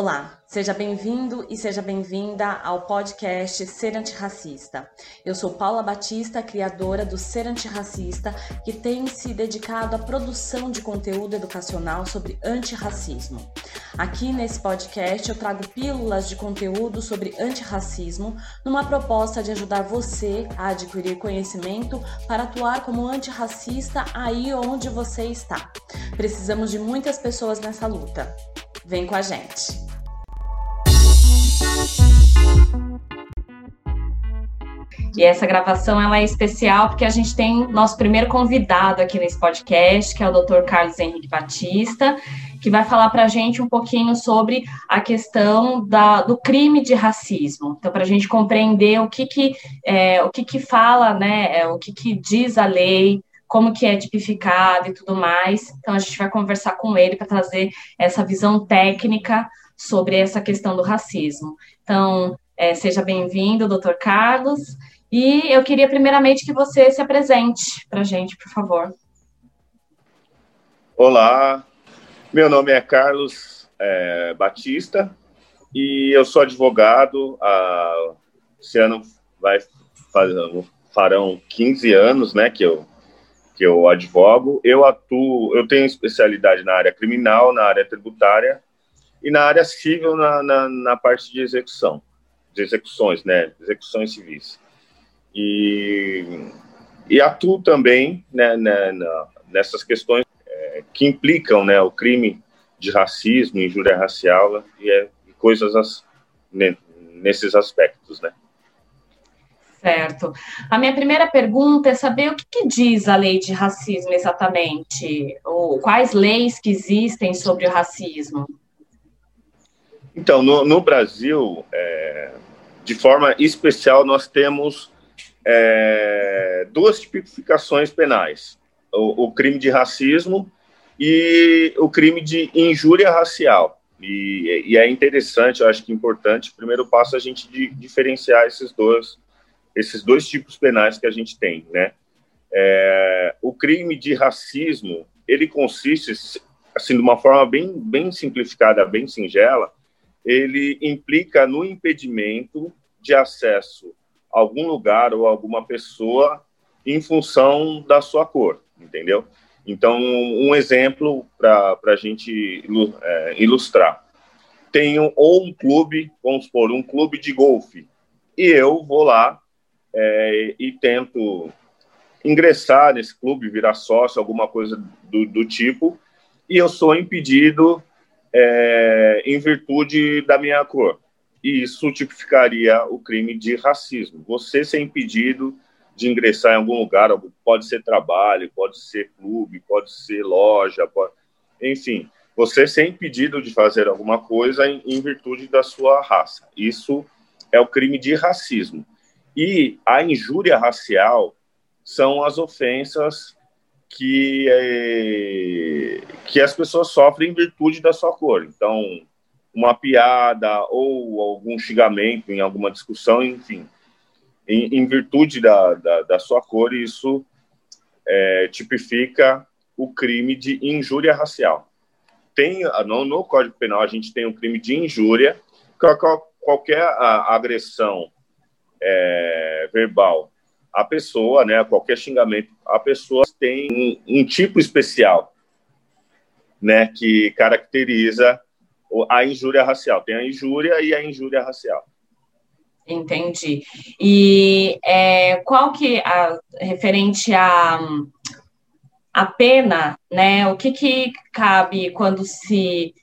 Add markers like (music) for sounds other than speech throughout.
Olá, seja bem-vindo e seja bem-vinda ao podcast Ser Antirracista. Eu sou Paula Batista, criadora do Ser Antirracista, que tem se dedicado à produção de conteúdo educacional sobre antirracismo. Aqui nesse podcast eu trago pílulas de conteúdo sobre antirracismo, numa proposta de ajudar você a adquirir conhecimento para atuar como antirracista aí onde você está. Precisamos de muitas pessoas nessa luta. Vem com a gente. E essa gravação ela é especial porque a gente tem nosso primeiro convidado aqui nesse podcast, que é o Dr. Carlos Henrique Batista, que vai falar para a gente um pouquinho sobre a questão da, do crime de racismo. Então, para a gente compreender o que que, é, o que, que fala, né, é, o que, que diz a lei, como que é tipificado e tudo mais. Então, a gente vai conversar com ele para trazer essa visão técnica sobre essa questão do racismo. Então, é, seja bem-vindo, doutor Carlos. E eu queria, primeiramente, que você se apresente para a gente, por favor. Olá, meu nome é Carlos é, Batista e eu sou advogado. Há, esse ano vai farão 15 anos né, que, eu, que eu advogo. Eu atuo, eu tenho especialidade na área criminal, na área tributária e na área civil, na, na, na parte de execução, de execuções, né, execuções civis e, e atuo também né, né, nessas questões é, que implicam né, o crime de racismo, injúria racial e, é, e coisas as, né, nesses aspectos, né? Certo. A minha primeira pergunta é saber o que, que, diz a lei de racismo exatamente, ou quais leis que existem sobre o racismo. Então, no, no Brasil, é, de forma especial, nós temos é, duas tipificações penais: o, o, crime de racismo e o crime de injúria racial. E, e é interessante, eu acho que é importante, primeiro passo, a gente de, diferenciar esses dois, esses dois tipos penais que a gente tem, né? É, o crime de racismo, ele consiste, assim, de uma forma bem, bem simplificada, bem singela, ele implica no impedimento de acesso algum lugar ou alguma pessoa em função da sua cor, entendeu? Então, um exemplo para a gente é, ilustrar. Tenho ou um clube, vamos supor, um clube de golfe, e eu vou lá é, e tento ingressar nesse clube, virar sócio, alguma coisa do, do tipo, e eu sou impedido é, em virtude da minha cor e isso tipificaria o crime de racismo. Você ser impedido de ingressar em algum lugar, pode ser trabalho, pode ser clube, pode ser loja, pode... enfim, você ser impedido de fazer alguma coisa em, em, virtude da sua raça. Isso é o crime de racismo. E a injúria racial são as ofensas que, é, que as pessoas sofrem em virtude da sua cor. Então, uma piada ou algum xingamento em alguma discussão, enfim, em, em virtude da, da, da, sua cor, isso é, tipifica o crime de injúria racial. Tem no, no, Código Penal a gente tem o crime de injúria, qualquer agressão é, verbal a pessoa, né, qualquer xingamento, a pessoa tem um, um tipo especial, né, que caracteriza a injúria racial. Tem a injúria e a injúria racial. Entendi. E é, qual que a referente a a pena, né? O que que cabe quando se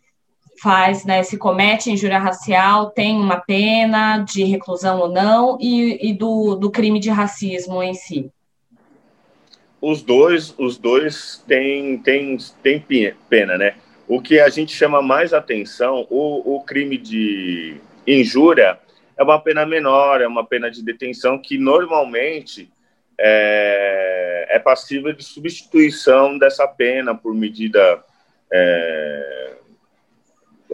faz, né? Se comete injúria racial, tem uma pena de reclusão ou não, e, e do, do crime de racismo em si. Os dois, os dois têm, têm, têm pena, né? O que a gente chama mais atenção, o, o crime de injúria é uma pena menor, é uma pena de detenção que normalmente é, é passível de substituição dessa pena por medida é,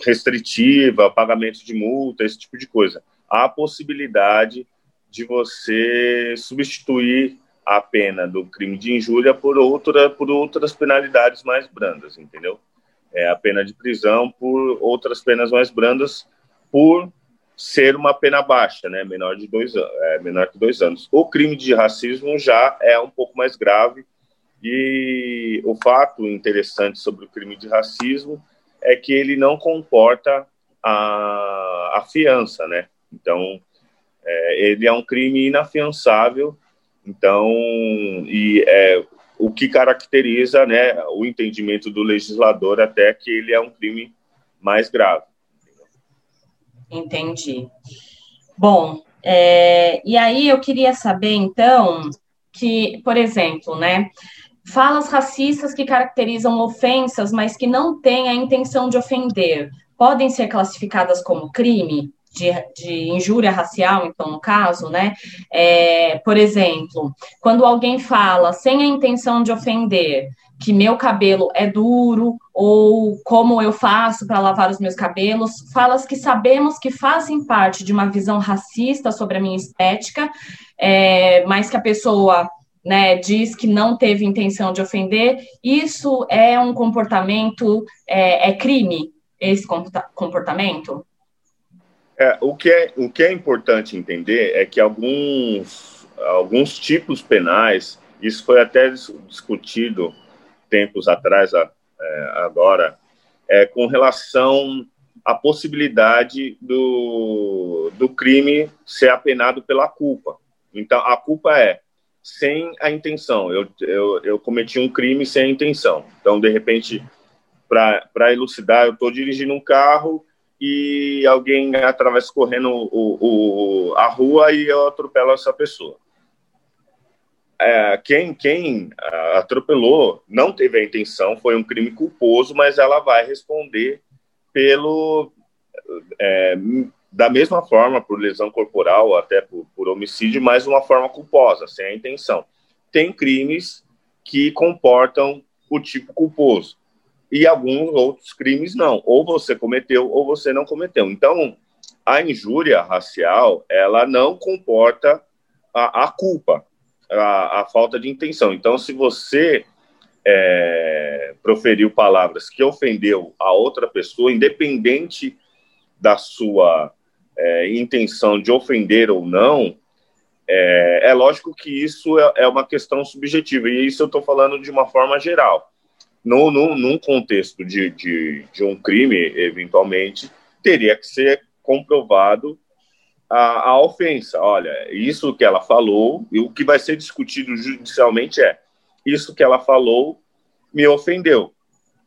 restritiva, pagamento de multa, esse tipo de coisa. Há a possibilidade de você substituir a pena do crime de injúria por outra por outras penalidades mais brandas, entendeu? é, a pena de prisão por outras penas mais brandas, por ser uma pena baixa, né, menor de dois é, menor que dois anos. O crime de racismo já é um pouco mais grave e o fato interessante sobre o crime de racismo é que ele não comporta a, a fiança, né? Então é, ele é um crime inafiançável. Então e é, o que caracteriza, né, o entendimento do legislador até que ele é um crime mais grave. Entendi. Bom, é, e aí eu queria saber, então, que, por exemplo, né, falas racistas que caracterizam ofensas, mas que não têm a intenção de ofender, podem ser classificadas como crime? De, de, injúria racial, então, no caso, né? É, por exemplo, quando alguém fala sem a intenção de ofender, que meu cabelo é duro ou como eu faço para lavar os meus cabelos, falas que sabemos que fazem parte de uma visão racista sobre a minha estética, é, mas que a pessoa né, diz que não teve intenção de ofender, isso é um comportamento, é, é crime, esse comportamento? É, o, que é, o que é importante entender é que alguns, alguns tipos penais, isso foi até discutido tempos atrás, é, agora, é, com relação à possibilidade do, do crime ser apenado pela culpa. Então, a culpa é sem a intenção. Eu, eu, eu cometi um crime sem a intenção. Então, de repente, para elucidar, eu estou dirigindo um carro e alguém atravessa correndo o, o, a rua e eu atropelo essa pessoa é, quem, quem atropelou não teve a intenção, foi um crime culposo, mas ela vai responder pelo é, da mesma forma por lesão corporal, até por, por homicídio, mas uma forma culposa, sem a intenção. Tem crimes que comportam o tipo culposo e alguns outros crimes não. Ou você cometeu ou você não cometeu. Então, a injúria racial ela não comporta a, a culpa a, a falta de intenção. Então, se você é, proferiu palavras que ofendeu a outra pessoa, independente da sua é, intenção de ofender ou não, é, é lógico que isso é, é, uma questão subjetiva, e isso eu estou falando de uma forma geral. No, no, num contexto de, de, de um crime, eventualmente, teria que ser comprovado a, a ofensa. Olha, isso que ela falou, e o que vai ser discutido judicialmente é isso que ela falou me ofendeu,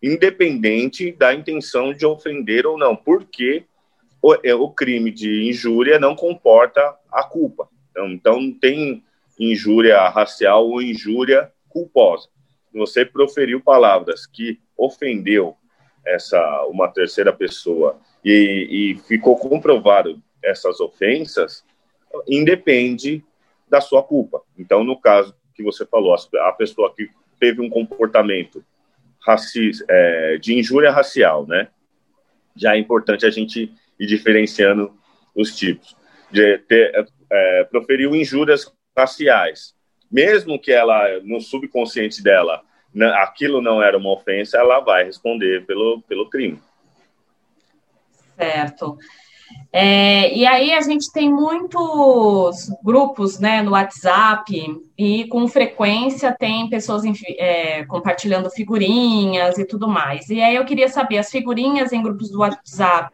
independente da intenção de ofender ou não, porque o, é, o crime de injúria não comporta a culpa. Então, então tem injúria racial ou injúria culposa. Você proferiu palavras que ofendeu essa uma terceira pessoa e, e ficou comprovado essas ofensas independe da sua culpa. Então, no caso que você falou, a pessoa que teve um comportamento racista, é, de injúria racial, né? Já é importante a gente ir diferenciando os tipos. De ter, é, proferiu injúrias raciais, mesmo que ela, no subconsciente dela, aquilo não era uma ofensa, ela vai responder pelo, pelo crime. Certo. É, e aí a gente tem muitos grupos né, no WhatsApp e com frequência tem pessoas é, compartilhando figurinhas e tudo mais. E aí eu queria saber, as figurinhas em grupos do WhatsApp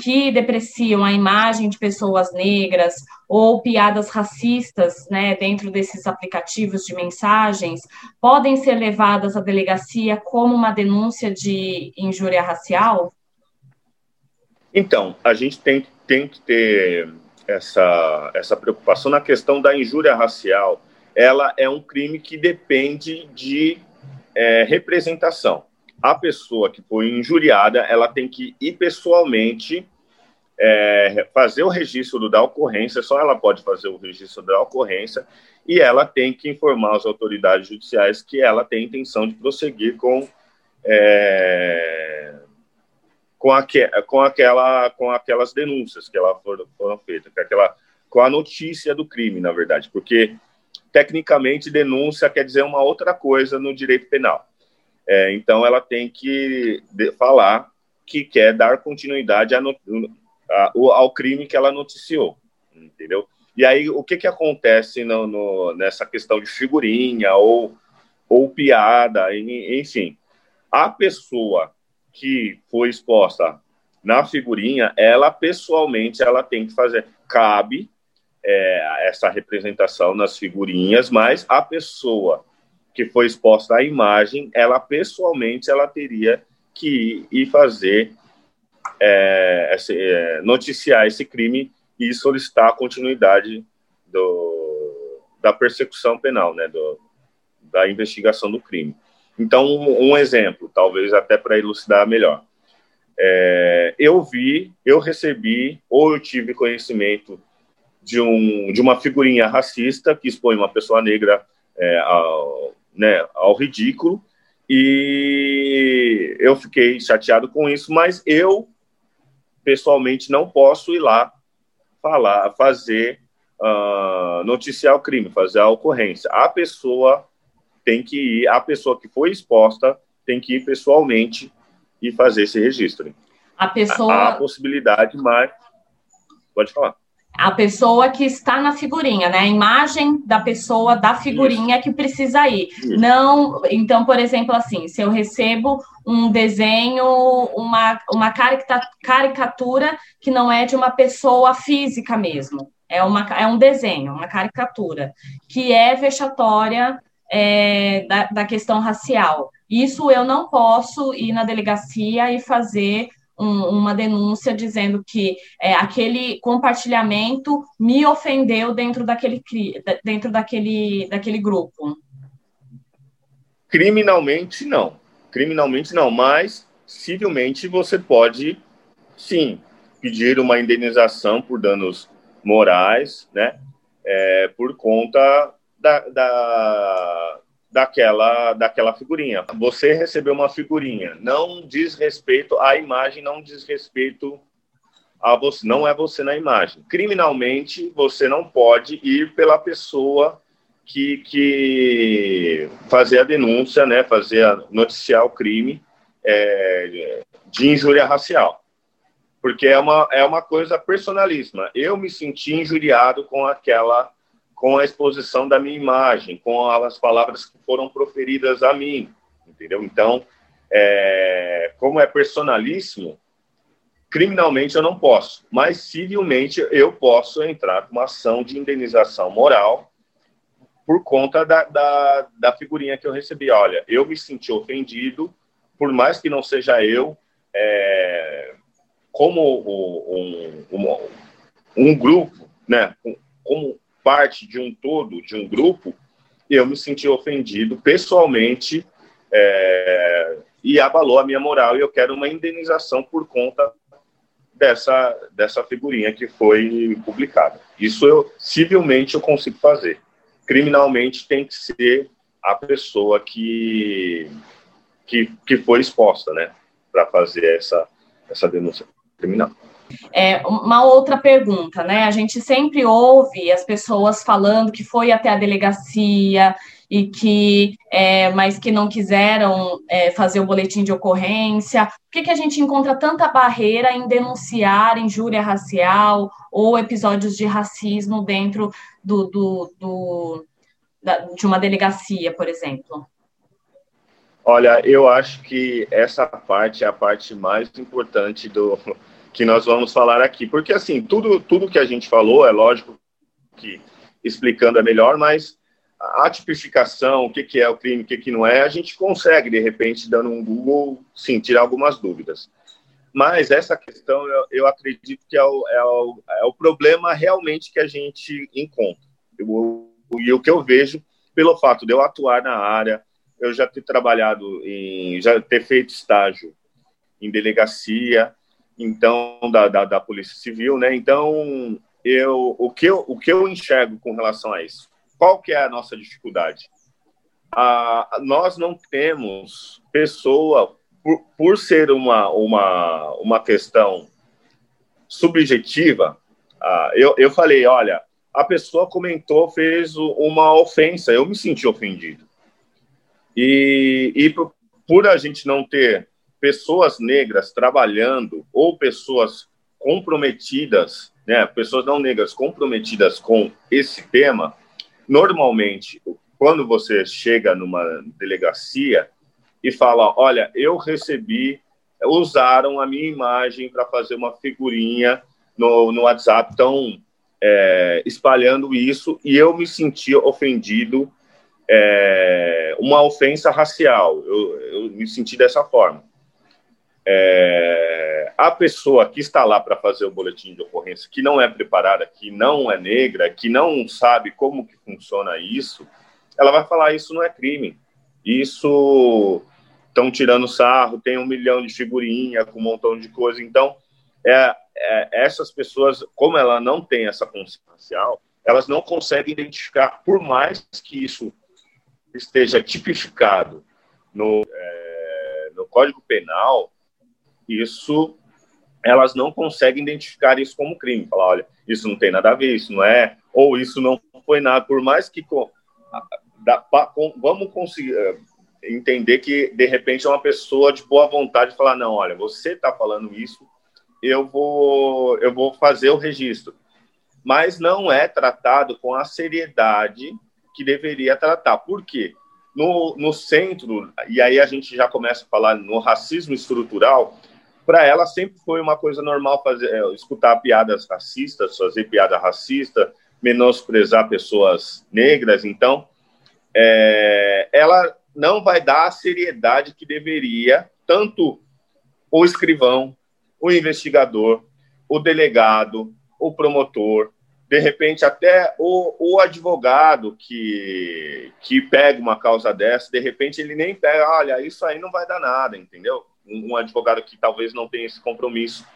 que depreciam a imagem de pessoas negras ou piadas racistas né, dentro desses aplicativos de mensagens podem ser levadas à delegacia como uma denúncia de injúria racial? Então, a gente tem, tem que ter essa, essa preocupação na questão da injúria racial. Ela é um crime que depende de é, representação. A pessoa que foi injuriada, ela tem que ir pessoalmente é, fazer o registro da ocorrência, só ela pode fazer o registro da ocorrência, e ela tem que informar as autoridades judiciais que ela tem intenção de prosseguir com é, com, aque, com, aquela, com aquelas denúncias que ela foram, foram feitas, com, aquela, com a notícia do crime, na verdade, porque tecnicamente denúncia quer dizer uma outra coisa no direito penal. É, então, ela tem que falar que quer dar continuidade a, a, ao crime que ela noticiou, entendeu? E aí, o que, que acontece no, no, nessa questão de figurinha ou, ou piada, enfim. A pessoa que foi exposta na figurinha, ela pessoalmente ela tem que fazer. Cabe é, essa representação nas figurinhas, mas a pessoa que foi exposta à imagem, ela pessoalmente ela teria que ir fazer é, esse, é, noticiar esse crime e solicitar a continuidade do, da persecução penal, né, do, da investigação do crime. Então, um, exemplo, talvez até para elucidar melhor. É, eu vi, eu recebi, ou eu tive conhecimento de, um, de uma figurinha racista que expõe uma pessoa negra é, ao, né, ao ridículo, e eu fiquei chateado com isso, mas eu, pessoalmente, não posso ir lá falar, fazer, uh, noticiar o crime, fazer a ocorrência. A pessoa tem que ir, a pessoa que foi exposta tem que ir pessoalmente e fazer esse registro. A pessoa. Há a possibilidade, mas. Pode falar. A pessoa que está na figurinha, né? A imagem da pessoa da figurinha Isso. que precisa ir. Isso. Não, então, por exemplo, assim, se eu recebo um desenho, uma, uma caricatura que não é de uma pessoa física mesmo, é, uma, é um desenho, uma caricatura, que é vexatória é, da, da questão racial. Isso eu não posso ir na delegacia e fazer um, uma denúncia dizendo que é, aquele compartilhamento me ofendeu dentro daquele, dentro daquele, daquele grupo? Criminalmente, não. Criminalmente, não, mas civilmente você pode, sim, pedir uma indenização por danos morais, né, é, por conta da, da, daquela, daquela figurinha. Você recebeu uma figurinha, não diz respeito à imagem, não diz respeito a você, não é você na imagem. Criminalmente, você não pode ir pela pessoa que, que fazer a denúncia, né, fazer a, noticiar o crime é, de injúria racial. Porque é uma, é uma coisa personalíssima. Eu me senti injuriado com aquela com a exposição da minha imagem, com as palavras que foram proferidas a mim, entendeu? Então, é, como é personalíssimo, criminalmente eu não posso, mas civilmente eu posso entrar com uma ação de indenização moral por conta da, da, da figurinha que eu recebi. Olha, eu me senti ofendido, por mais que não seja eu, é, como um, um, um, grupo, né, como parte de um todo, de um grupo, eu me senti ofendido pessoalmente é, e abalou a minha moral e eu quero uma indenização por conta dessa, dessa figurinha que foi publicada. Isso eu, civilmente, eu consigo fazer. Criminalmente tem que ser a pessoa que, que, que foi exposta, né, para fazer essa, essa denúncia criminal. É, uma outra pergunta, né? A gente sempre ouve as pessoas falando que foi até a delegacia e que, é, mas que não quiseram é, fazer o boletim de ocorrência. Por que, que a gente encontra tanta barreira em denunciar injúria racial ou episódios de racismo dentro do, do, do da, de uma delegacia, por exemplo? Olha, eu acho que essa parte é a parte mais importante do, que nós vamos falar aqui. Porque, assim, tudo, tudo que a gente falou, é lógico que explicando é melhor, mas a tipificação, o que, que é o crime, o que, que não é, a gente consegue, de repente, dando um Google, sim, tirar algumas dúvidas. Mas essa questão, eu, eu acredito que é o, é, o, é o problema realmente que a gente encontra. Eu, e o que eu vejo, pelo fato de eu atuar na área, eu já ter trabalhado em, já ter feito estágio em delegacia, então da, da, da, Polícia Civil, né? Então eu o que eu, o que eu enxergo com relação a isso? Qual que é a nossa dificuldade? Ah, nós não temos pessoa por, por ser uma uma uma questão subjetiva. Ah, eu, eu falei, olha, a pessoa comentou, fez uma ofensa, eu me senti ofendido. E, e por a gente não ter pessoas negras trabalhando ou pessoas comprometidas, né, pessoas não negras comprometidas com esse tema, normalmente, quando você chega numa delegacia e fala, olha, eu recebi, usaram a minha imagem para fazer uma figurinha no, no WhatsApp, estão é, espalhando isso e eu me senti ofendido, é, uma ofensa racial, eu, eu me senti dessa forma é, a pessoa que está lá para fazer o boletim de ocorrência, que não é preparada, que não é negra, que não sabe como que funciona isso, ela vai falar isso não é crime. Isso estão tirando sarro, tem um milhão de figurinha com um montão de coisa. Então, é, é, essas pessoas, como ela não tem essa consciência elas não conseguem identificar, por mais que isso esteja tipificado no, é, no Código Penal, isso elas não conseguem identificar isso como crime. Falar, olha, isso não tem nada a ver, isso não é, ou isso não foi nada. Por mais que vamos conseguir eh, entender que de repente é uma pessoa de boa vontade falar, não, olha, você está falando isso, eu vou eu vou fazer o registro, mas não é tratado com a seriedade que deveria tratar. Por quê? No, no centro, e aí a gente já começa a falar no racismo estrutural, para ela sempre foi uma coisa normal fazer, é, escutar piadas racistas, fazer piada racista, menosprezar pessoas negras. Então, é, ela não vai dar a seriedade que deveria, tanto o escrivão, o investigador, o delegado, o promotor, de repente até o, o advogado que, que pega uma causa dessa, de repente ele nem pega, olha, isso aí não vai dar nada, entendeu? Um advogado que talvez não tenha esse compromisso.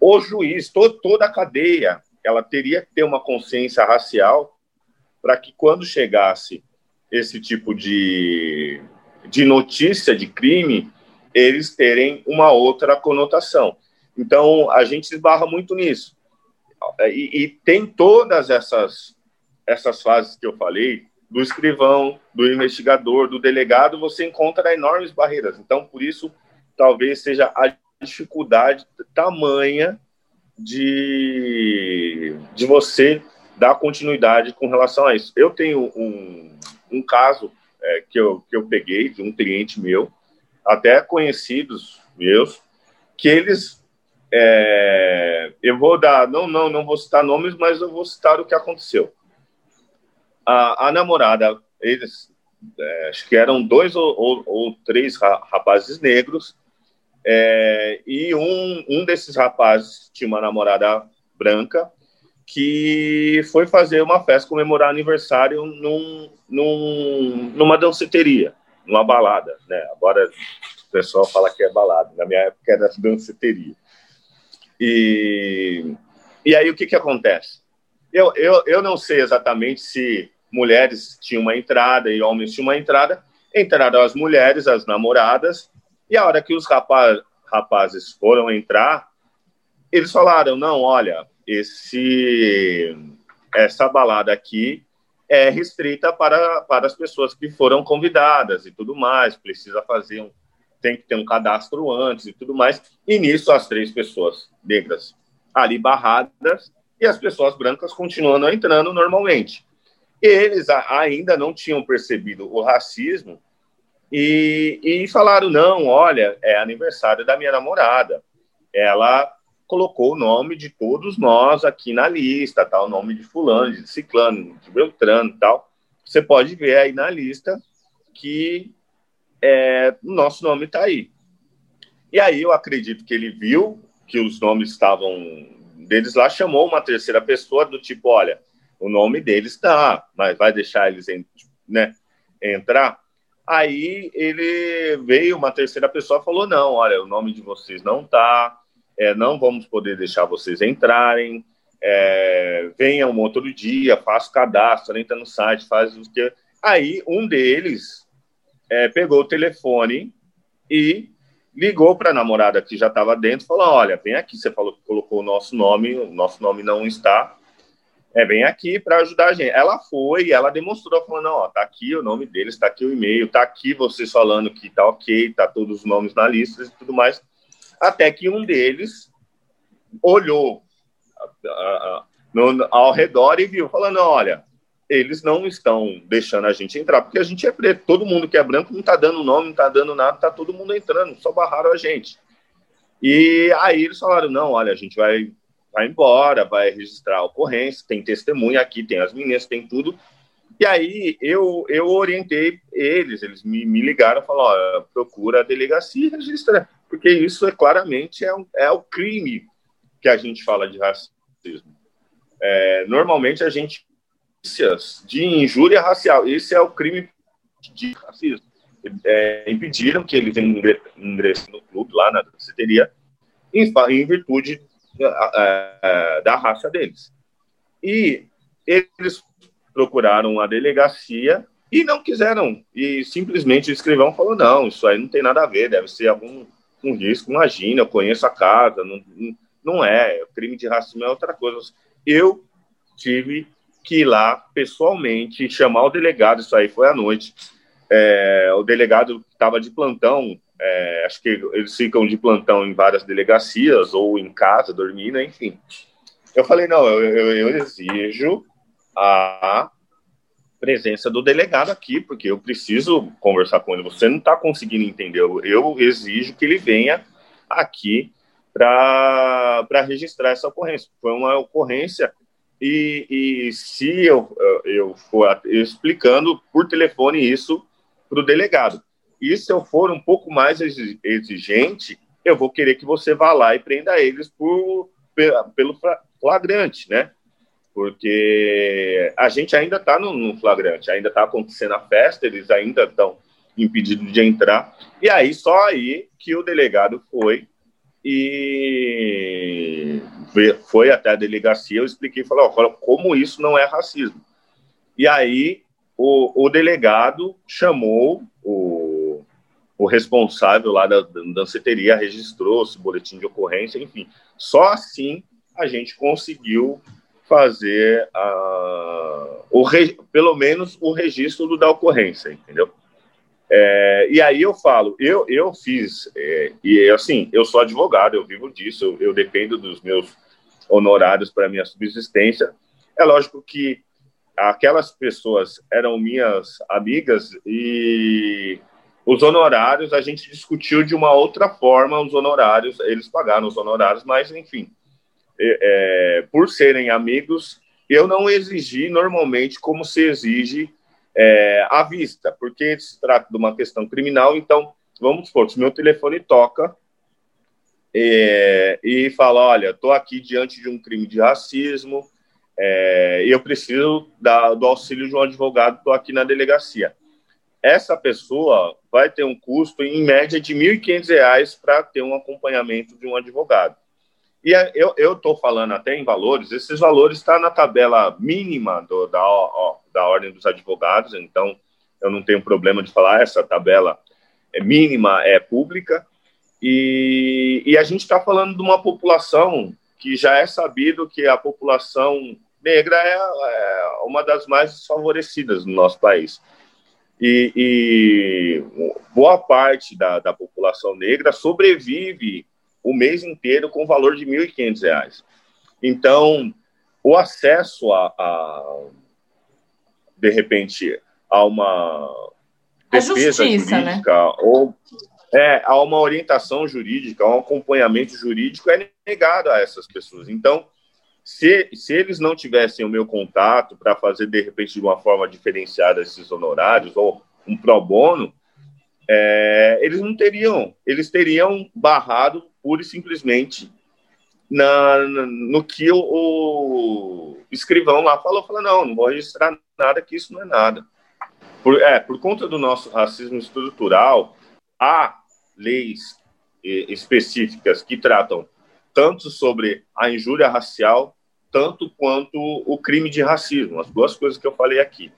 O juiz, toda a cadeia, ela teria que ter uma consciência racial para que quando chegasse esse tipo de, de notícia de crime, eles terem uma outra conotação. Então, a gente esbarra muito nisso. E, e, tem todas essas, essas fases que eu falei, do escrivão, do investigador, do delegado, você encontra enormes barreiras. Então, por isso, talvez seja a dificuldade tamanha de, de você dar continuidade com relação a isso. Eu tenho um, um caso é, que, eu, que eu peguei de um cliente meu, até conhecidos meus, que eles. É, eu vou dar, não, não, não vou citar nomes, mas eu vou citar o que aconteceu. A, a namorada, eles, é, acho que eram dois ou, ou, ou três rapazes negros, é, e um, um desses rapazes tinha uma namorada branca que foi fazer uma festa, comemorar aniversário num, num, numa danceteria, numa balada. Né? Agora o pessoal fala que é balada, na minha época era danceteria. E, e aí o que, que acontece? Eu, eu, eu não sei exatamente se mulheres tinham uma entrada e homens tinham uma entrada. Entraram as mulheres, as namoradas, e a hora que os rapaz, rapazes foram entrar, eles falaram: não, olha, esse essa balada aqui é restrita para, para as pessoas que foram convidadas e tudo mais, precisa fazer um, tem que ter um cadastro antes e tudo mais. E nisso as três pessoas negras ali barradas e as pessoas brancas continuando entrando normalmente. Eles ainda não tinham percebido o racismo e, e falaram: não, olha, é aniversário da minha namorada. Ela colocou o nome de todos nós aqui na lista, tá? O nome de fulano, de ciclano, de beltrano tal. Você pode ver aí na lista que é, o nosso nome está aí. E aí eu acredito que ele viu que os nomes estavam deles lá, chamou uma terceira pessoa do tipo, olha, o nome deles está, mas vai deixar eles né, entrar? Aí ele veio, uma terceira pessoa falou: não, olha, o nome de vocês não tá, é, não vamos poder deixar vocês entrarem. É, venha um outro dia, faça o cadastro, entra no site, faz o que. Aí um deles é, pegou o telefone e ligou para a namorada que já estava dentro, falou: olha, vem aqui, você falou que colocou o nosso nome, o nosso nome não está. É, vem aqui para ajudar a gente. Ela foi, ela demonstrou, falando, ó, tá aqui o nome deles, tá aqui o e-mail, tá aqui vocês falando que tá ok, tá todos os nomes na lista e tudo mais. Até que um deles olhou a, no, ao redor e viu, falando, olha, eles não estão deixando a gente entrar, porque a gente é preto, todo mundo que é branco não tá dando nome, não tá dando nada, tá todo mundo entrando, só barraram a gente. E aí eles falaram, não, olha, a gente vai vai embora, vai registrar a ocorrência, tem testemunha aqui, tem as meninas, tem tudo. E aí eu, eu orientei eles, eles me, me ligaram e falaram, procura a delegacia e registra, porque isso é claramente é, um, é o crime que a gente fala de racismo. É, normalmente a gente de injúria racial, esse é o crime de racismo. É, impediram que eles ingressem no clube lá na danceteria em, em virtude da raça deles. E eles procuraram a delegacia e não quiseram. E simplesmente o escrivão falou: não, isso aí não tem nada a ver, deve ser algum um risco. Imagina, eu conheço a casa, não, não é. Crime de racismo é outra coisa. Eu tive que ir lá pessoalmente chamar o delegado, isso aí foi à noite. É, o delegado estava de plantão é, acho que eles ficam de plantão em várias delegacias ou em casa, dormindo, enfim. Eu falei, não, eu, eu, eu exijo a presença do delegado aqui, porque eu preciso conversar com ele. Você não está conseguindo entender. Eu, exijo que ele venha aqui para registrar essa ocorrência. Foi uma ocorrência e, e se eu, eu for explicando por telefone isso para o delegado. E se eu for um pouco mais exigente, eu vou querer que você vá lá e prenda eles por, pelo flagrante, né? Porque a gente ainda está no, flagrante, ainda está acontecendo a festa, eles ainda estão impedidos de entrar. E aí, só aí que o delegado foi e foi até a delegacia, eu expliquei, falei, como isso não é racismo. E aí o, o delegado chamou o o responsável lá da danceteria registrou esse boletim de ocorrência, enfim. Só assim a gente conseguiu fazer a, o, pelo menos o registro da ocorrência, entendeu? É, e aí eu falo, eu, eu fiz, é, e assim, eu sou advogado, eu vivo disso, eu, eu dependo dos meus honorários para minha subsistência. É lógico que aquelas pessoas eram minhas amigas e os honorários, a gente discutiu de uma outra forma os honorários, eles pagaram os honorários, mas, enfim, é, por serem amigos, eu não exigi normalmente como se exige é, à vista, porque se trata de uma questão criminal, então, vamos supor, se meu telefone toca é, e fala, olha, estou aqui diante de um crime de racismo, é, eu preciso da, do auxílio de um advogado, estou aqui na delegacia essa pessoa vai ter um custo em média de R$ 1.500 para ter um acompanhamento de um advogado. E é, eu estou falando até em valores, esses valores estão tá na tabela mínima do, da, ó, da Ordem dos Advogados, então eu não tenho problema de falar, essa tabela é mínima, é pública, e, e a gente está falando de uma população que já é sabido que a população negra é, é uma das mais desfavorecidas no nosso país. E, e boa parte da, da, população negra sobrevive o mês inteiro com o valor de R$ 1.500. Então, o acesso a, a, de repente, a uma defesa justiça, né? jurídica né? ou é, a uma orientação jurídica, a um acompanhamento jurídico é negado a essas pessoas. Então, se, se eles não tivessem o meu contato para fazer, de repente, de uma forma diferenciada esses honorários, ou um pro bono, é, eles não teriam, eles teriam barrado pura e simplesmente na, na, no que o, o, escrivão lá falou, falou, não, não vou registrar nada, que isso não é nada. Por, é, por conta do nosso racismo estrutural, há leis específicas que tratam tanto sobre a injúria racial, tanto quanto o crime de racismo, as duas coisas que eu falei aqui.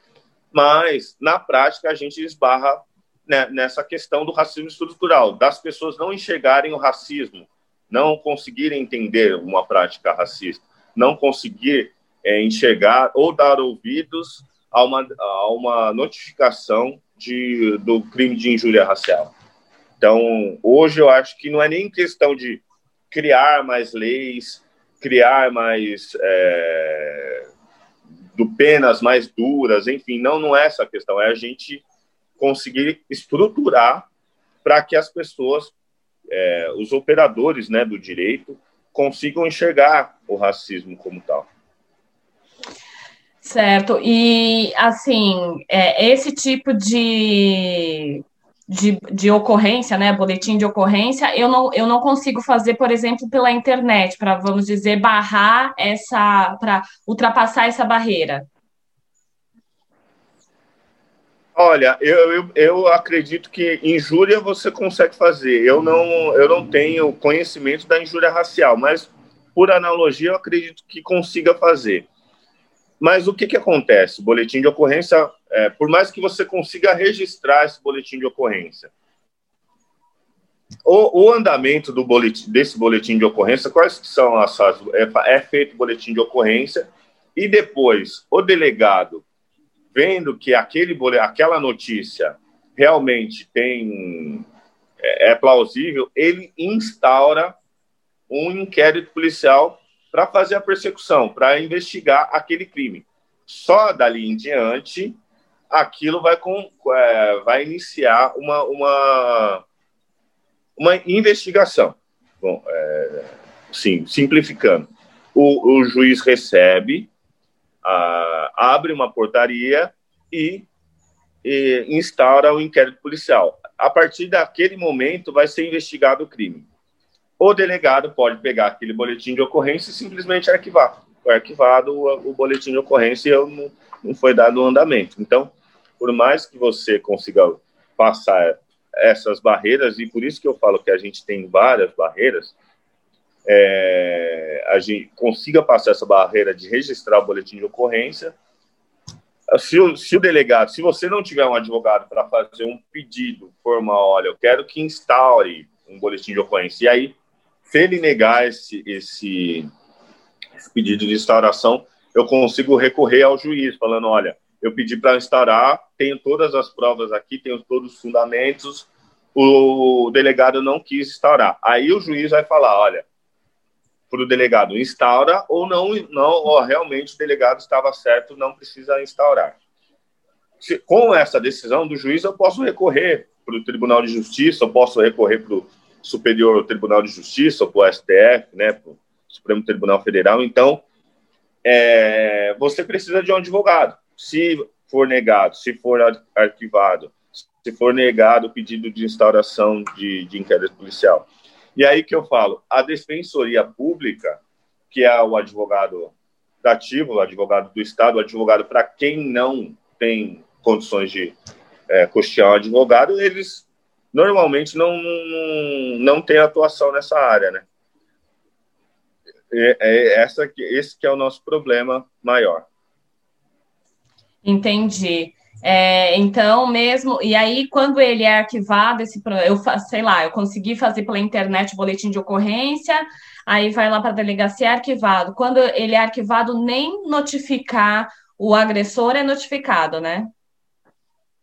Mas, na prática, a gente esbarra né, nessa questão do racismo estrutural, das pessoas não enxergarem o racismo, não conseguirem entender uma prática racista, não conseguir é, enxergar ou dar ouvidos a uma, a uma notificação de, do crime de injúria racial. Então, hoje eu acho que não é nem questão de criar mais leis, criar mais é, do penas mais duras, enfim, não, não é essa a questão, é a gente conseguir estruturar para que as pessoas, é, os operadores né, do direito, consigam enxergar o racismo como tal. Certo, e assim, é, esse tipo de, de, de, ocorrência, né, boletim de ocorrência, eu não, eu não consigo fazer, por exemplo, pela internet, para, vamos dizer, barrar essa, para ultrapassar essa barreira. Olha, eu, eu, eu, acredito que injúria você consegue fazer. Eu não, eu não tenho conhecimento da injúria racial, mas por analogia eu acredito que consiga fazer. Mas o que, que acontece? Boletim de ocorrência, é, por mais que você consiga registrar esse boletim de ocorrência, o, o andamento do boletim, desse boletim de ocorrência, quais são as é, é feito boletim de ocorrência e depois o delegado vendo que aquele aquela notícia realmente tem é, é plausível, ele instaura um inquérito policial para fazer a persecução, para investigar aquele crime. Só dali em diante, aquilo vai, com, é, vai iniciar uma, uma, uma investigação. Bom, é, sim, simplificando. O, o juiz recebe abre uma portaria e, e instaura o um inquérito policial. A partir daquele momento vai ser investigado o crime. O delegado pode pegar aquele boletim de ocorrência e simplesmente arquivar. Foi arquivado o, o boletim de ocorrência e não, não foi dado o andamento. Então, por mais que você consiga passar essas barreiras, e por isso que eu falo que a gente tem várias barreiras, é, a gente consiga passar essa barreira de registrar o boletim de ocorrência. Se o, se o delegado, se você não tiver um advogado para fazer um pedido formal, olha, eu quero que instaure um boletim de ocorrência, e aí, se ele negar esse, esse, esse pedido de instauração, eu consigo recorrer ao juiz, falando, olha, eu pedi para instaurar, tenho todas as provas aqui, tenho todos os fundamentos, o delegado não quis instaurar. Aí o juiz vai falar, olha, para o delegado instaura ou não, não ou realmente o delegado estava certo, não precisa instaurar. Se, com essa decisão do juiz, eu posso recorrer para o Tribunal de Justiça, eu posso recorrer para o Superior Tribunal de Justiça, ou para o STF, né, para o Supremo Tribunal Federal. Então, é, você precisa de um advogado. Se for negado, se for arquivado, se for negado o pedido de instauração de, de inquérito policial, e aí que eu falo, a defensoria pública, que é o advogado dativo, o advogado do Estado, o advogado para quem não tem condições de é, custear um advogado, eles normalmente não, não, não têm atuação nessa área, né? É, é essa, esse que é o nosso problema maior. Entendi. É, então, mesmo, e aí, quando ele é arquivado, esse, eu sei lá, eu consegui fazer pela internet o boletim de ocorrência, aí vai lá para a delegacia é arquivado. Quando ele é arquivado, nem notificar o agressor é notificado, né?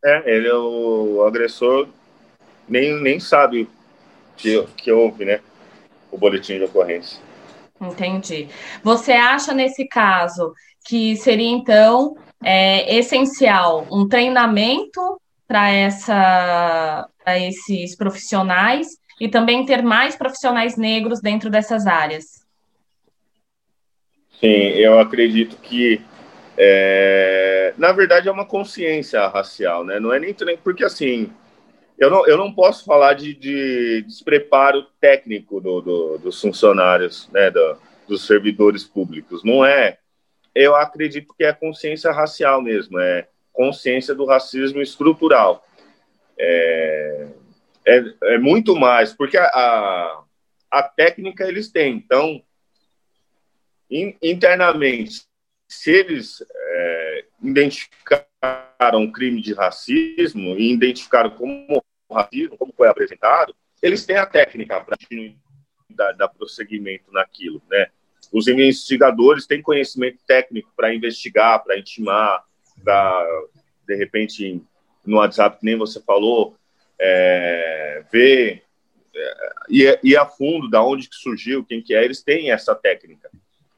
É, ele é o, o agressor, nem, nem sabe que, que houve, né? O boletim de ocorrência. Entendi. Você acha nesse caso que seria então é essencial um treinamento para esses profissionais e também ter mais profissionais negros dentro dessas áreas. Sim, eu acredito que é, na verdade é uma consciência racial, né? Não é nem porque assim eu não, eu não posso falar de, de despreparo técnico do, do, dos funcionários, né, do, dos servidores públicos. Não é eu acredito que é consciência racial mesmo, é consciência do racismo estrutural. É, é, é muito mais, porque a, a, a, técnica eles têm. Então, in, internamente, se eles é, identificaram crime de racismo e identificaram como racismo, como foi apresentado, eles têm a técnica para dar prosseguimento naquilo, né? Os investigadores têm conhecimento técnico para investigar, para intimar, para, de repente, no WhatsApp, que nem você falou, é, ver e ir a fundo da onde que surgiu, quem que é, eles têm essa técnica.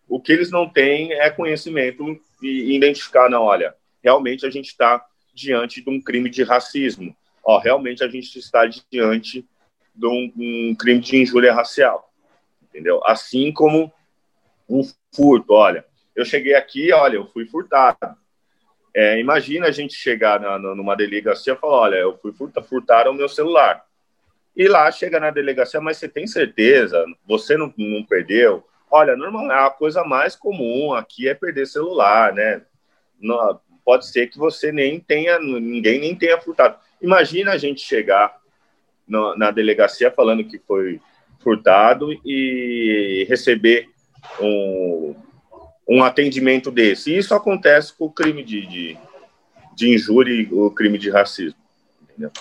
O que eles não têm é conhecimento e identificar, não, olha, realmente a gente está diante de um crime de racismo. Ó, realmente a gente está diante de um, um crime de injúria racial. Entendeu? Assim como um furto. Olha, eu cheguei aqui, olha, eu fui furtado. É, imagina a gente chegar na, numa delegacia e falar, olha, eu fui furtado, furtaram o meu celular. E lá chega na delegacia, mas você tem certeza? Você não, não perdeu? Olha, normal, a coisa mais comum aqui é perder celular, né? Não, pode ser que você nem tenha, ninguém nem tenha furtado. Imagina a gente chegar no, na delegacia falando que foi furtado e receber um, um atendimento desse. Isso acontece com o crime de, de, de injúria e o crime de racismo. Entendeu?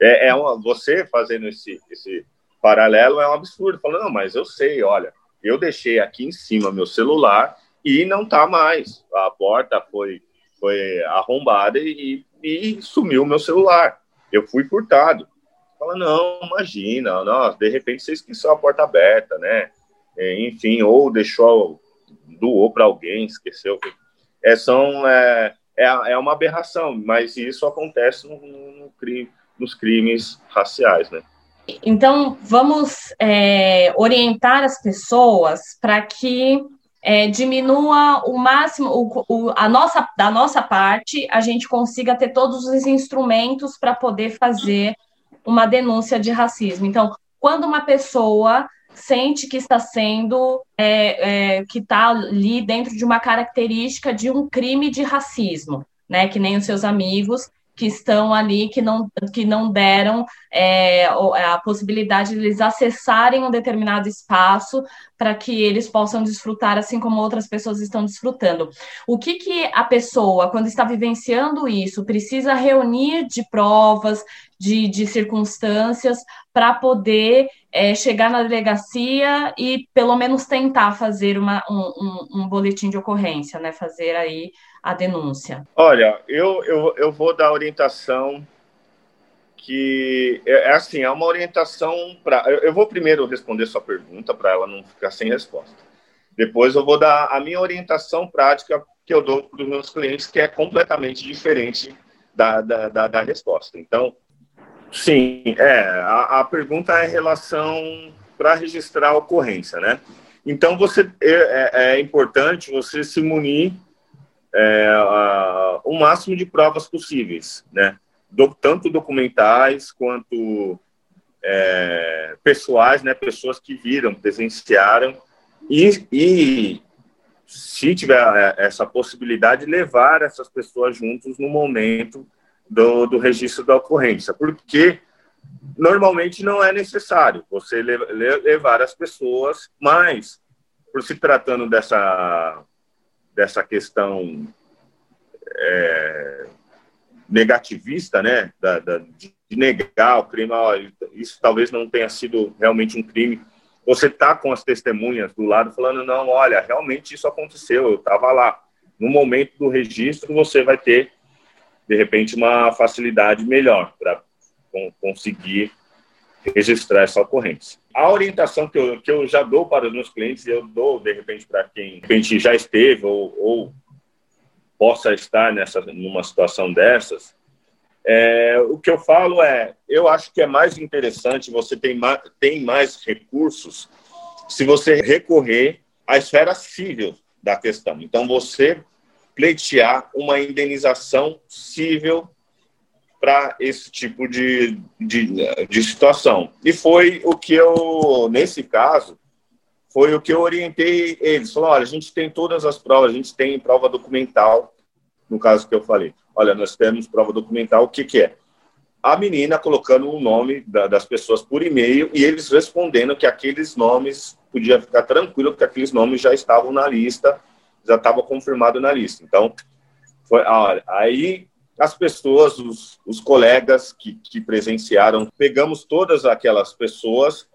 É, é uma, você fazendo esse, esse paralelo é um absurdo. Falando, não, mas eu sei, olha, eu deixei aqui em cima meu celular e não tá mais. A porta foi, foi arrombada e, e sumiu meu celular. Eu fui furtado. Fala, não, imagina, não, de repente você esqueceu a porta aberta, né? É, enfim, ou deixou, doou para alguém, esqueceu. É, são, é, é, é, uma aberração, mas isso acontece no, no crime, nos crimes raciais, né? Então, vamos é, orientar as pessoas para que é, diminua o máximo, o, o, a nossa, da nossa parte, a gente consiga ter todos os instrumentos para poder fazer uma denúncia de racismo. Então, quando uma pessoa sente que está sendo, é, é, que está ali dentro de uma característica de um crime de racismo, né? Que nem os seus amigos que estão ali, que não, que não deram é, a possibilidade de eles acessarem um determinado espaço para que eles possam desfrutar assim como outras pessoas estão desfrutando. O que, que a pessoa, quando está vivenciando isso, precisa reunir de provas, de, de circunstâncias, para poder é, chegar na delegacia e pelo menos tentar fazer uma, um, um, um boletim de ocorrência, né? Fazer aí a denúncia? Olha, eu, eu, eu vou dar orientação que é, é assim, é uma orientação para. Eu, eu, vou primeiro responder sua pergunta para ela não ficar sem resposta. Depois eu vou dar a minha orientação prática que eu dou para os meus clientes, que é completamente diferente da, da, da, da resposta. Então, sim, é, a, a pergunta é em relação para registrar a ocorrência, né? Então, você é, é, é importante você se munir é, a, o máximo de provas possíveis, né? Do, tanto documentais quanto é, pessoais, né? Pessoas que viram, presenciaram e, e se tiver é, essa possibilidade, levar essas pessoas juntos no momento do, do registro da ocorrência, porque normalmente não é necessário você levar as pessoas, mas por se tratando dessa dessa questão é, negativista, né, da, da, de negar o crime, ó, isso talvez não tenha sido realmente um crime. Você tá com as testemunhas do lado falando, não, olha, realmente isso aconteceu, eu estava lá. No momento do registro, você vai ter, de repente, uma facilidade melhor para conseguir registrar essa ocorrência. A orientação que eu, que eu já dou para os meus clientes, eu dou, de repente, para quem de repente, já esteve ou, ou possa estar nessa, numa situação dessas, é, o que eu falo é, eu acho que é mais interessante, você tem mais, tem mais recursos se você recorrer à esfera civil da questão. Então, você pleitear uma indenização civil para esse tipo de, de, de situação. E foi o que eu, nesse caso, foi o que eu orientei eles. Falou, olha, a gente tem todas as provas, a gente tem prova documental, no caso que eu falei. Olha, nós temos prova documental, o que, que é? A menina colocando o nome da, das pessoas por e-mail e eles respondendo que aqueles nomes, podia ficar tranquilo que aqueles nomes já estavam na lista, já estava confirmado na lista. Então, foi, olha, aí as pessoas, os, os colegas que, que presenciaram, pegamos todas aquelas pessoas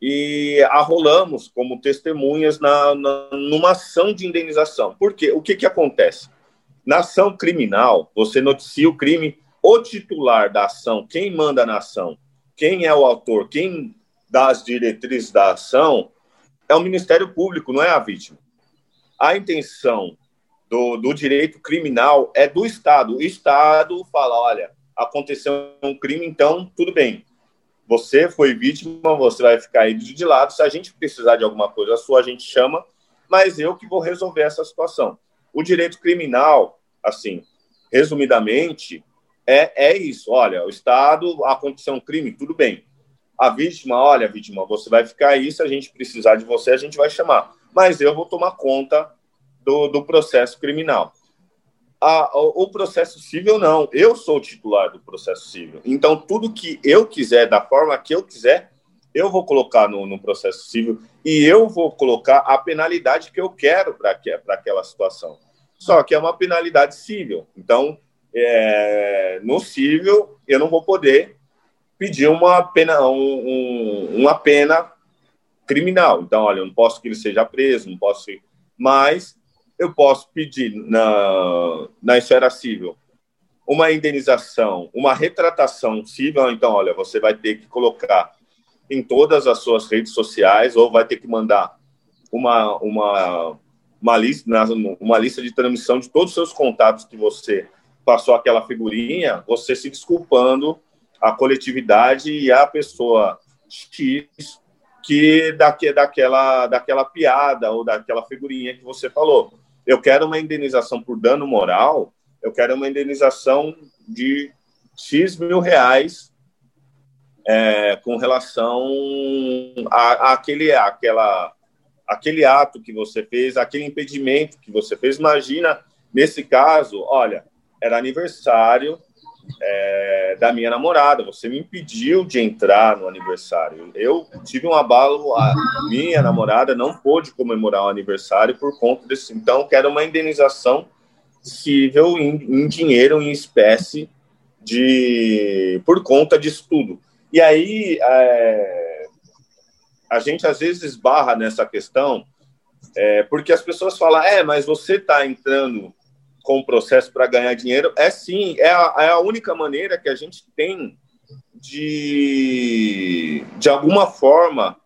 e arrolamos como testemunhas na, na, numa ação de indenização. Por quê? O que, que acontece? Na ação criminal, você noticia o crime, o titular da ação, quem manda na ação, quem é o autor, quem dá as diretrizes da ação, é o Ministério Público, não é a vítima. A intenção do, do direito criminal é do Estado. O Estado fala: olha, aconteceu um crime, então tudo bem. Você foi vítima, você vai ficar aí de lado. Se a gente precisar de alguma coisa sua, a gente chama, mas eu que vou resolver essa situação. O direito criminal, assim, resumidamente, é, é isso. Olha, o Estado, aconteceu um crime, tudo bem. A vítima, olha, vítima, você vai ficar aí, se a gente precisar de você, a gente vai chamar. Mas eu vou tomar conta do, do processo criminal. A, o, processo civil, não. Eu sou o titular do processo civil. Então, tudo que eu quiser, da forma que eu quiser, eu vou colocar no, no processo civil e eu vou colocar a penalidade que eu quero para aquela situação. Só que é uma penalidade civil. Então, é, no civil, eu não vou poder pedir uma pena, um, um, uma pena criminal. Então, olha, eu não posso que ele seja preso, não posso. Mas eu posso pedir na, na esfera civil uma indenização, uma retratação civil. Então, olha, você vai ter que colocar em todas as suas redes sociais ou vai ter que mandar uma, uma, uma, lista, uma lista de transmissão de todos os seus contatos que você passou aquela figurinha, você se desculpando a coletividade e a pessoa X que daque, daquela, daquela piada ou daquela figurinha que você falou. Eu quero uma indenização por dano moral, eu quero uma indenização de X mil reais é, com relação a, aquele, aquela, aquele ato que você fez, aquele impedimento que você fez. Imagina, nesse caso, olha, era aniversário é, da minha namorada. Você me impediu de entrar no aniversário. Eu tive um abalo, a minha namorada não pôde comemorar o aniversário por conta desse. Então, quero uma indenização civil em, em dinheiro, em espécie, de por conta disso tudo. E aí, é, a gente às vezes esbarra nessa questão, é, porque as pessoas falam, é, mas você está entrando com o processo para ganhar dinheiro, é sim, é a, é a única maneira que a gente tem de, de alguma forma,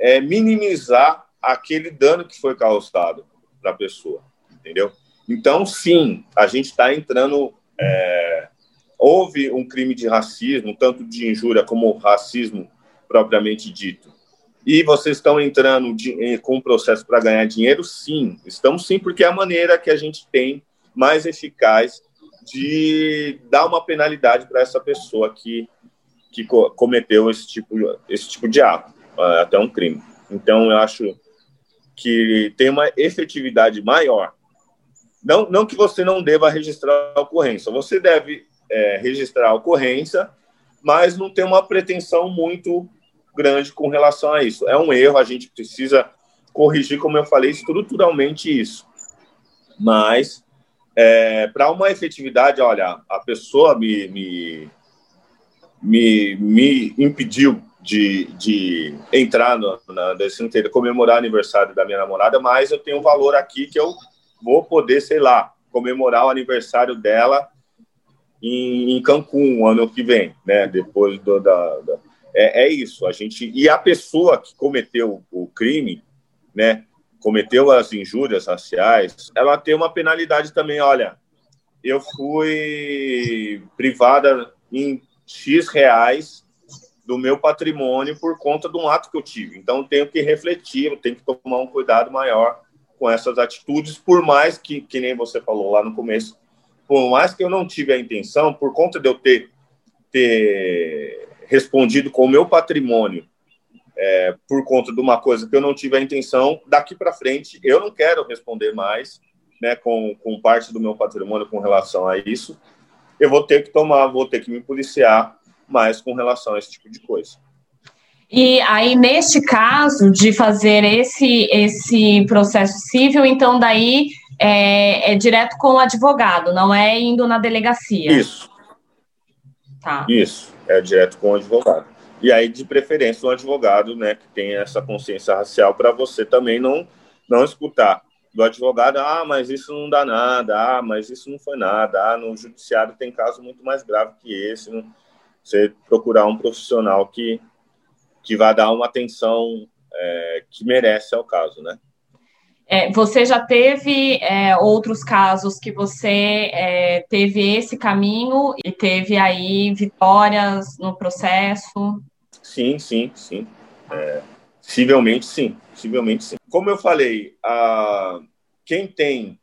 é, minimizar aquele dano que foi causado para a pessoa, entendeu? Então, sim, a gente está entrando. É, houve um crime de racismo, tanto de injúria como racismo propriamente dito. E vocês estão entrando de, com o processo para ganhar dinheiro? Sim, estamos sim, porque é a maneira que a gente tem mais eficaz de dar uma penalidade para essa pessoa que, que cometeu esse tipo, esse tipo de ato, é, até um crime. Então, eu acho que tem uma efetividade maior. Não, não que você não deva registrar a ocorrência, você deve é, registrar a ocorrência, mas não tem uma pretensão muito grande com relação a isso. É um erro, a gente precisa corrigir, como eu falei, estruturalmente isso. Mas é, para uma efetividade, olha, a pessoa me, me, me, me impediu de, de entrar no, na inteira, comemorar o aniversário da minha namorada, mas eu tenho um valor aqui que eu vou poder, sei lá, comemorar o aniversário dela em, em Cancún ano que vem, né? Depois do, da, da é, é, isso. A gente e a pessoa que cometeu o crime, né? Cometeu as injúrias raciais, ela tem uma penalidade também. Olha, eu fui privada em X reais do meu patrimônio por conta de um ato que eu tive. Então, tenho que refletir, eu tenho que tomar um cuidado maior com essas atitudes, por mais que, que nem você falou lá no começo, por mais que eu não tive a intenção, por conta de eu ter, ter respondido com o meu patrimônio é, por conta de uma coisa que eu não tive a intenção, daqui para frente eu não quero responder mais né, com, com parte do meu patrimônio com relação a isso. Eu vou ter que tomar, vou ter que me policiar mais com relação a esse tipo de coisa. E aí, neste caso de fazer esse, esse processo civil, então daí é, é direto com o advogado, não é indo na delegacia. Isso. Tá. Isso, é direto com o advogado. E aí, de preferência, um advogado né, que tem essa consciência racial para você também não, não escutar do advogado, ah, mas isso não dá nada, ah, mas isso não foi nada, ah, no judiciário tem caso muito mais grave que esse, não... você procurar um profissional que, que vai dar uma atenção é, que merece ao caso, né? É, você já teve é, outros casos que você é, teve esse caminho e teve aí vitórias no processo? Sim, sim, sim. É, possivelmente sim, possivelmente sim. Como eu falei, a, quem tem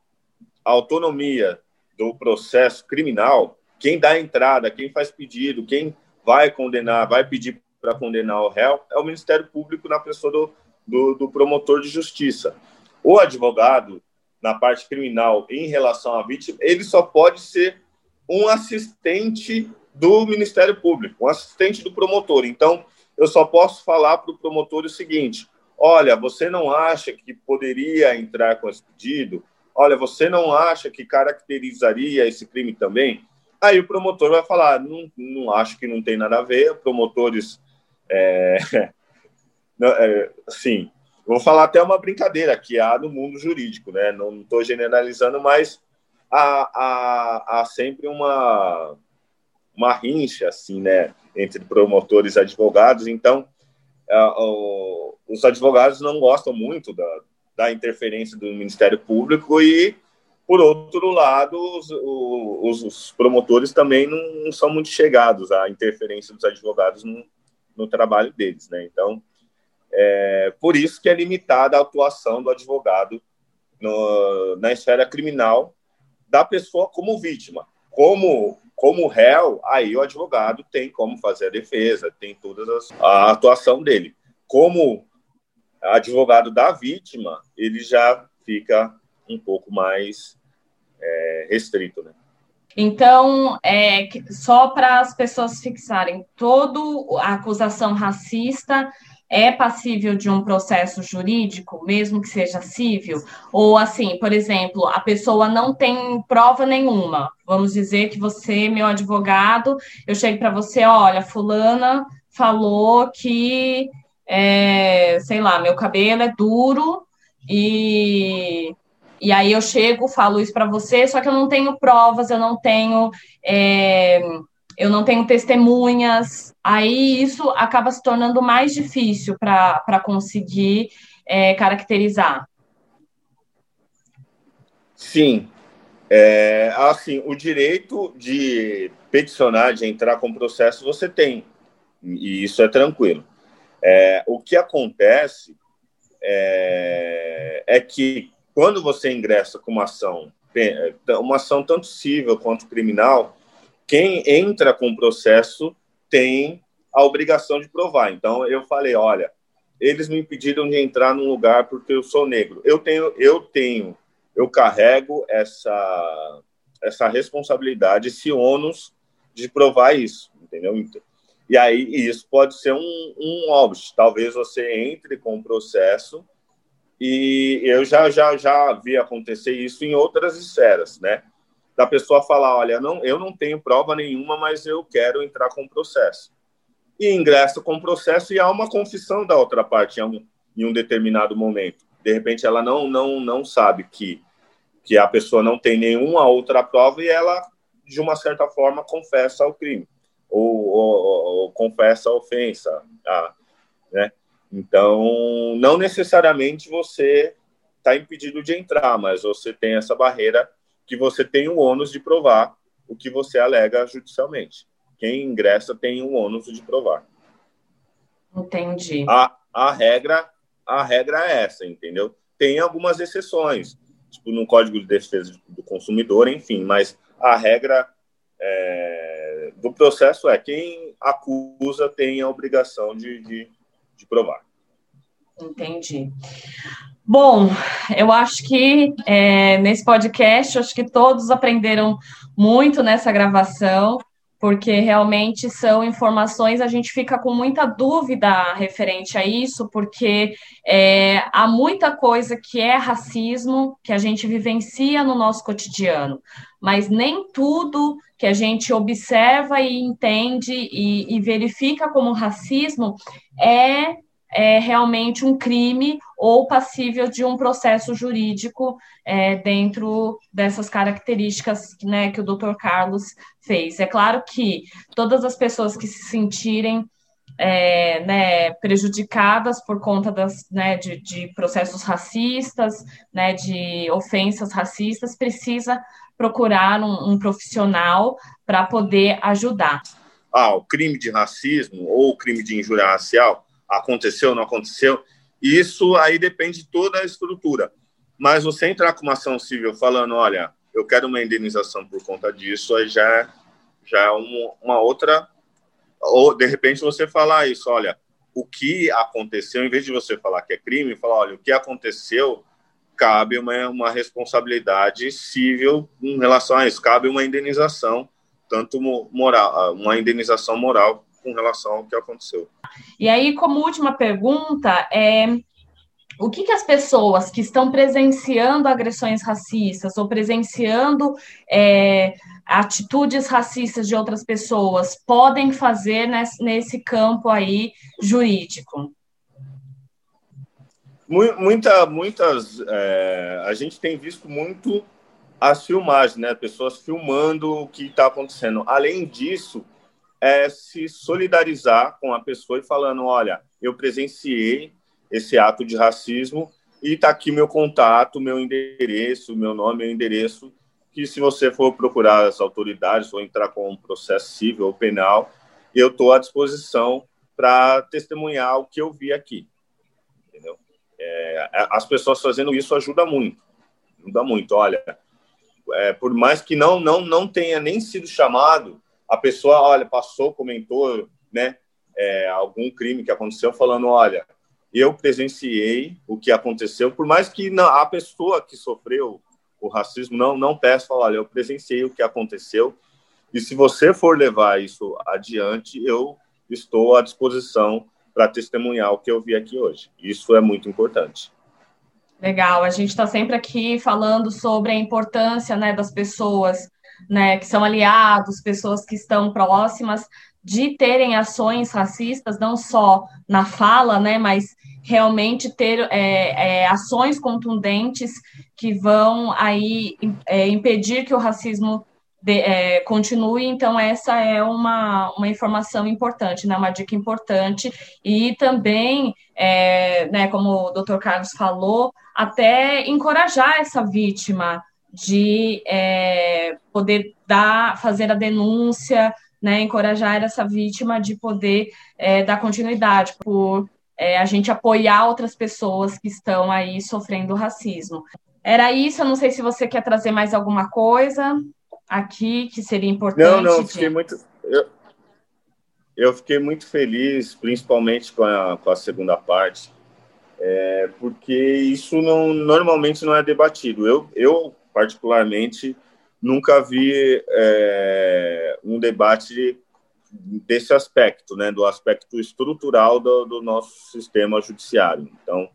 autonomia do processo criminal, quem dá entrada, quem faz pedido, quem vai condenar, vai pedir para condenar o réu, é o Ministério Público na pessoa do, do, do promotor de justiça. O advogado, na parte criminal, em relação à vítima, ele só pode ser um assistente do Ministério Público, um assistente do promotor. Então, eu só posso falar para o promotor o seguinte: olha, você não acha que poderia entrar com esse pedido? Olha, você não acha que caracterizaria esse crime também? Aí o promotor vai falar: não, não acho que não tem nada a ver. Promotores, é, (laughs) é, sim, Vou falar até uma brincadeira que há no mundo jurídico, né? Não estou generalizando, mas há, há, há, sempre uma, uma rincha, assim, né? Entre promotores e advogados. Então, os advogados não gostam muito da, da interferência do Ministério Público e, por outro lado, os, os, os promotores também não, não, são muito chegados à interferência dos advogados no, no trabalho deles, né? Então, é, por isso que é limitada a atuação do advogado no, na esfera criminal da pessoa como vítima. Como, como réu, aí o advogado tem como fazer a defesa, tem toda a atuação dele. Como advogado da vítima, ele já fica um pouco mais é, restrito, né? Então, é, só para as pessoas fixarem, toda a acusação racista é passível de um processo jurídico, mesmo que seja civil? Ou assim, por exemplo, a pessoa não tem prova nenhuma. Vamos dizer que você, meu advogado, eu chego para você, olha, fulana falou que, é, sei lá, meu cabelo é duro e e aí eu chego, falo isso para você, só que eu não tenho provas, eu não tenho é, eu não tenho testemunhas, aí isso acaba se tornando mais difícil para conseguir é, caracterizar. Sim. É, assim, o direito de peticionar, de entrar com processo, você tem, e isso é tranquilo. É, o que acontece é, é que quando você ingressa com uma ação, uma ação tanto civil quanto criminal, quem entra com o processo tem a obrigação de provar. Então eu falei, olha, eles me impediram de entrar num lugar porque eu sou negro. Eu tenho, eu tenho, eu carrego essa essa responsabilidade, esse ônus de provar isso, entendeu? E aí isso pode ser um, um óbvio. Talvez você entre com o processo e eu já já já vi acontecer isso em outras esferas, né? Da pessoa falar, olha, não, eu não tenho prova nenhuma, mas eu quero entrar com o processo. E ingressa com o processo e há uma confissão da outra parte em um, em um determinado momento. De repente, ela não, não, não sabe que, que a pessoa não tem nenhuma outra prova e ela, de uma certa forma, confessa o crime ou, ou, ou confessa a ofensa. A, né? Então, não necessariamente você está impedido de entrar, mas você tem essa barreira que você tem o ônus de provar o que você alega judicialmente. Quem ingressa tem o ônus de provar. Entendi. A, a regra a regra é essa, entendeu? Tem algumas exceções, tipo no Código de Defesa do Consumidor, enfim, mas a regra é, do processo é quem acusa tem a obrigação de, de, de provar. Entendi. Bom, eu acho que é, nesse podcast, acho que todos aprenderam muito nessa gravação, porque realmente são informações, a gente fica com muita dúvida referente a isso, porque é, há muita coisa que é racismo, que a gente vivencia no nosso cotidiano, mas nem tudo que a gente observa e entende e, e verifica como racismo é é realmente um crime ou passível de um processo jurídico é, dentro dessas características né, que o doutor Carlos fez. É claro que todas as pessoas que se sentirem é, né, prejudicadas por conta das, né, de, de, processos racistas, né, de ofensas racistas, precisa procurar um, um profissional para poder ajudar. Ah, o crime de racismo ou o crime de injúria racial aconteceu, não aconteceu. Isso aí depende de toda a estrutura. Mas você entrar com uma ação civil falando, olha, eu quero uma indenização por conta disso, aí já, já é uma, outra. Ou, de repente, você falar isso, olha, o que aconteceu, em vez de você falar que é crime, falar, olha, o que aconteceu cabe uma, uma responsabilidade civil em relação a isso, cabe uma indenização, tanto moral, uma indenização moral com relação ao que aconteceu. E aí, como última pergunta, é o que, que, as pessoas que estão presenciando agressões racistas ou presenciando é, atitudes racistas de outras pessoas podem fazer nesse, nesse campo aí jurídico? Muita, muitas, é, a gente tem visto muito as filmagens, né? Pessoas filmando o que está acontecendo. Além disso, é se solidarizar com a pessoa e falando, olha, eu presenciei esse ato de racismo e está aqui meu contato, meu endereço, meu nome, meu endereço, que se você for procurar as autoridades ou entrar com um processo civil ou penal, eu estou à disposição para testemunhar o que eu vi aqui. Entendeu? É, as pessoas fazendo isso ajuda muito, ajuda muito. Olha, é, por mais que não não não tenha nem sido chamado, a pessoa, olha, passou, comentou, né, é, algum crime que aconteceu, falando, olha, eu presenciei o que aconteceu, por mais que não, a pessoa que sofreu o racismo não não peça, fala, olha, eu presenciei o que aconteceu, e se você for levar isso adiante, eu estou à disposição para testemunhar o que eu vi aqui hoje. Isso é muito importante. Legal, a gente está sempre aqui falando sobre a importância né, das pessoas né, que são aliados, pessoas que estão próximas, de terem ações racistas, não só na fala, né, mas realmente ter é, é, ações contundentes que vão aí é, impedir que o racismo de, é, continue. Então, essa é uma, uma informação importante, né, uma dica importante. E também, é, né, como o doutor Carlos falou, até encorajar essa vítima de é, poder dar, fazer a denúncia, né, encorajar essa vítima de poder é, dar continuidade, por é, a gente apoiar outras pessoas que estão aí sofrendo racismo. Era isso, eu não sei se você quer trazer mais alguma coisa aqui que seria importante. Não, não, fiquei muito. Eu, eu fiquei muito feliz, principalmente com a, com a segunda parte, é, porque isso não, normalmente não é debatido. Eu, eu particularmente, nunca vi é, um debate desse aspecto, né, do aspecto estrutural do, do, nosso sistema judiciário. Então,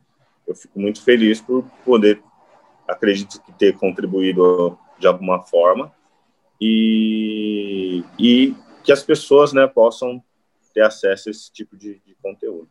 eu fico muito feliz por poder, acredito que ter contribuído de alguma forma e, e que as pessoas, né, possam ter acesso a esse tipo de, de conteúdo.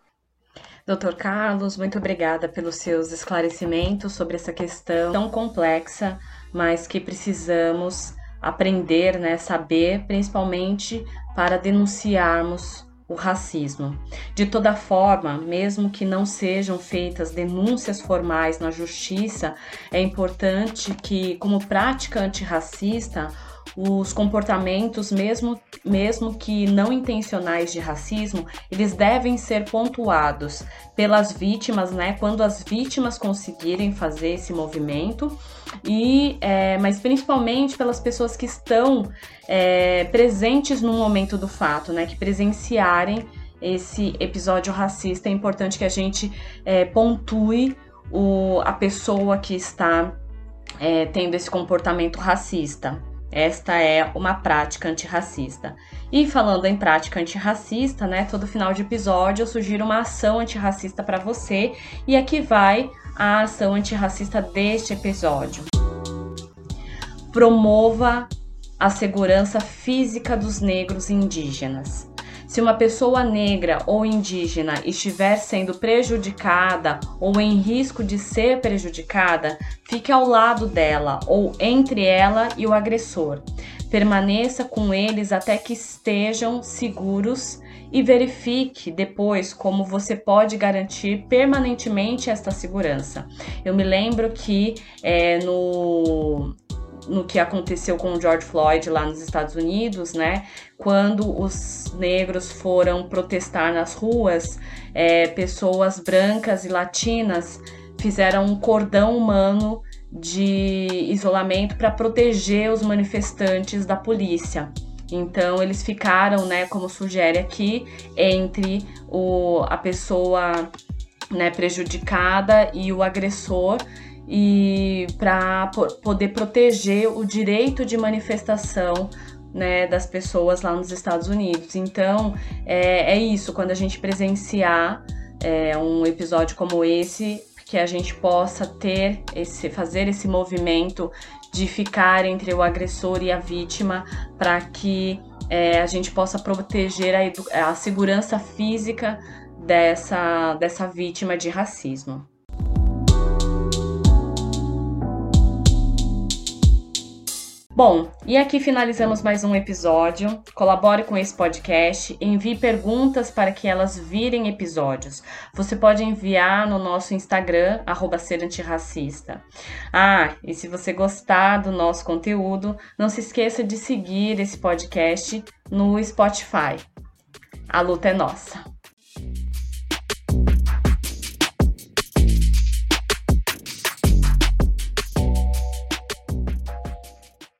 Doutor Carlos, muito obrigada pelos seus esclarecimentos sobre essa questão tão complexa mas que precisamos aprender, né, saber, principalmente para denunciarmos o racismo. De toda forma, mesmo que não sejam feitas denúncias formais na justiça, é importante que, como prática antirracista, os comportamentos, mesmo, mesmo que não intencionais de racismo, eles devem ser pontuados pelas vítimas, né? Quando as vítimas conseguirem fazer esse movimento, e é, mas principalmente pelas pessoas que estão é, presentes no momento do fato, né? Que presenciarem esse episódio racista. É importante que a gente é, pontue o, a pessoa que está é, tendo esse comportamento racista. Esta é uma prática antirracista. E falando em prática antirracista, né, todo final de episódio eu sugiro uma ação antirracista para você, e aqui vai a ação antirracista deste episódio. Promova a segurança física dos negros indígenas. Se uma pessoa negra ou indígena estiver sendo prejudicada ou em risco de ser prejudicada, fique ao lado dela ou entre ela e o agressor. Permaneça com eles até que estejam seguros e verifique depois como você pode garantir permanentemente esta segurança. Eu me lembro que é, no no que aconteceu com o George Floyd lá nos Estados Unidos, né? Quando os negros foram protestar nas ruas, é, pessoas brancas e latinas fizeram um cordão humano de isolamento para proteger os manifestantes da polícia. Então eles ficaram, né, como sugere aqui, entre o, a pessoa né, prejudicada e o agressor e para poder proteger o direito de manifestação né, das pessoas lá nos Estados Unidos. Então é, é isso, quando a gente presenciar é, um episódio como esse, que a gente possa ter esse, fazer esse movimento de ficar entre o agressor e a vítima para que é, a gente possa proteger a, a segurança física dessa, dessa vítima de racismo. Bom, e aqui finalizamos mais um episódio. Colabore com esse podcast, envie perguntas para que elas virem episódios. Você pode enviar no nosso Instagram, arroba ser antirracista. Ah, e se você gostar do nosso conteúdo, não se esqueça de seguir esse podcast no Spotify. A luta é nossa.